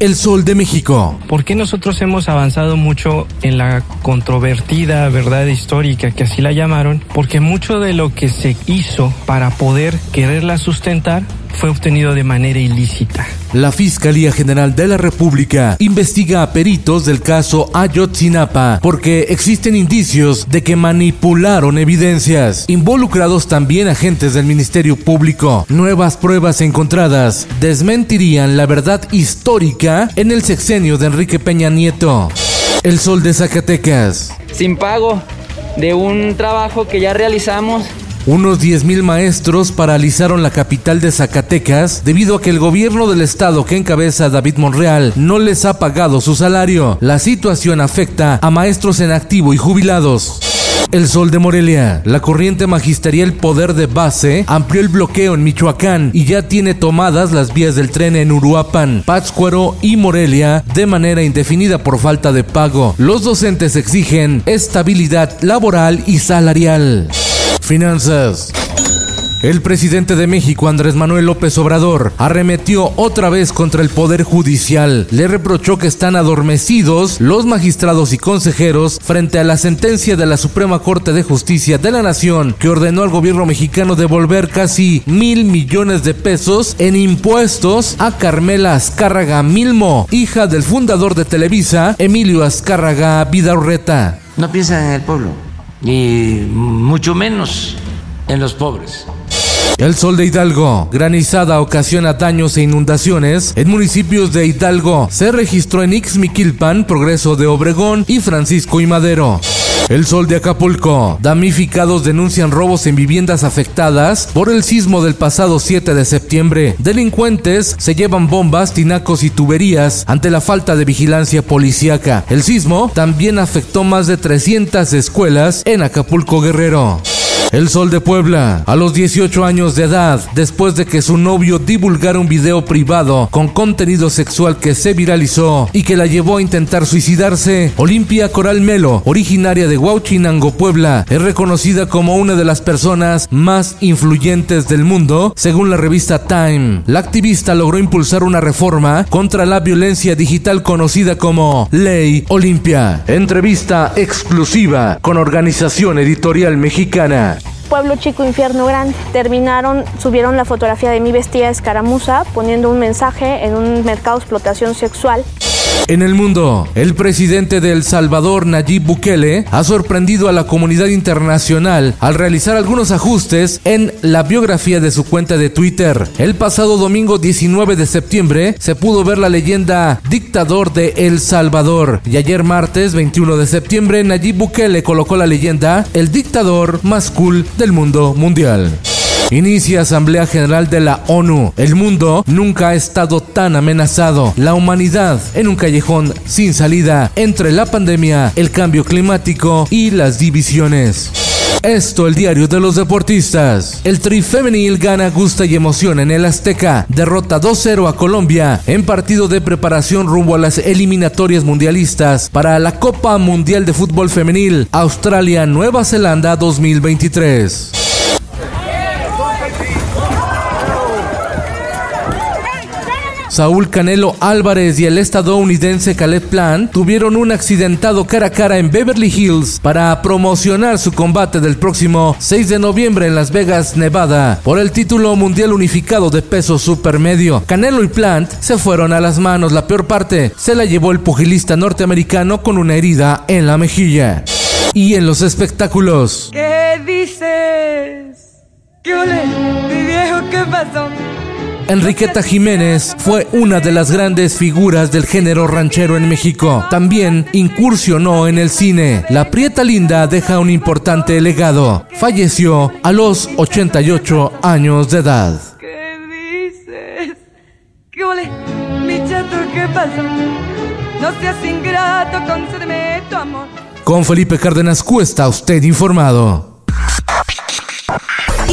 El Sol de México. ¿Por qué nosotros hemos avanzado mucho en la controvertida verdad histórica, que así la llamaron? Porque mucho de lo que se hizo para poder quererla sustentar fue obtenido de manera ilícita. La Fiscalía General de la República investiga a peritos del caso Ayotzinapa porque existen indicios de que manipularon evidencias, involucrados también agentes del Ministerio Público. Nuevas pruebas encontradas desmentirían la verdad histórica en el sexenio de Enrique Peña Nieto. El Sol de Zacatecas. Sin pago de un trabajo que ya realizamos unos 10.000 maestros paralizaron la capital de Zacatecas debido a que el gobierno del estado que encabeza David Monreal no les ha pagado su salario. La situación afecta a maestros en activo y jubilados. El Sol de Morelia. La corriente magisterial Poder de Base amplió el bloqueo en Michoacán y ya tiene tomadas las vías del tren en Uruapan, Pátzcuaro y Morelia de manera indefinida por falta de pago. Los docentes exigen estabilidad laboral y salarial. Finanzas. El presidente de México, Andrés Manuel López Obrador, arremetió otra vez contra el Poder Judicial. Le reprochó que están adormecidos los magistrados y consejeros frente a la sentencia de la Suprema Corte de Justicia de la Nación que ordenó al gobierno mexicano devolver casi mil millones de pesos en impuestos a Carmela Azcárraga Milmo, hija del fundador de Televisa, Emilio Azcárraga Vidaurreta. No piensan en el pueblo y mucho menos en los pobres. El sol de Hidalgo. Granizada ocasiona daños e inundaciones en municipios de Hidalgo. Se registró en Ixmiquilpan, Progreso de Obregón y Francisco y Madero. El Sol de Acapulco. Damnificados denuncian robos en viviendas afectadas por el sismo del pasado 7 de septiembre. Delincuentes se llevan bombas, tinacos y tuberías ante la falta de vigilancia policíaca. El sismo también afectó más de 300 escuelas en Acapulco Guerrero. El Sol de Puebla, a los 18 años de edad, después de que su novio divulgara un video privado con contenido sexual que se viralizó y que la llevó a intentar suicidarse, Olimpia Coral Melo, originaria de Huauchinango, Puebla, es reconocida como una de las personas más influyentes del mundo, según la revista Time. La activista logró impulsar una reforma contra la violencia digital conocida como Ley Olimpia. Entrevista exclusiva con Organización Editorial Mexicana. Pueblo Chico, Infierno Grande. Terminaron, subieron la fotografía de mi vestida escaramuza poniendo un mensaje en un mercado de explotación sexual. En el mundo, el presidente de El Salvador, Nayib Bukele, ha sorprendido a la comunidad internacional al realizar algunos ajustes en la biografía de su cuenta de Twitter. El pasado domingo 19 de septiembre se pudo ver la leyenda dictador de El Salvador y ayer martes 21 de septiembre Nayib Bukele colocó la leyenda el dictador más cool del mundo mundial. Inicia Asamblea General de la ONU. El mundo nunca ha estado tan amenazado. La humanidad en un callejón sin salida entre la pandemia, el cambio climático y las divisiones. Esto, el diario de los deportistas. El Tri Femenil gana gusta y emoción en el Azteca. Derrota 2-0 a Colombia en partido de preparación rumbo a las eliminatorias mundialistas para la Copa Mundial de Fútbol Femenil Australia-Nueva Zelanda 2023. Saúl Canelo Álvarez y el estadounidense Caleb Plant tuvieron un accidentado cara a cara en Beverly Hills para promocionar su combate del próximo 6 de noviembre en Las Vegas, Nevada, por el título mundial unificado de peso supermedio. Canelo y Plant se fueron a las manos. La peor parte se la llevó el pugilista norteamericano con una herida en la mejilla. Y en los espectáculos. ¿Qué dices? ¿Qué ole? Mi viejo, ¿qué pasó? Enriqueta Jiménez fue una de las grandes figuras del género ranchero en México. También incursionó en el cine. La Prieta Linda deja un importante legado. Falleció a los 88 años de edad. ¿Qué dices? ¿Qué ole? Mi chato, ¿qué pasó? No seas ingrato, concédeme tu amor. Con Felipe Cárdenas Cuesta, usted informado.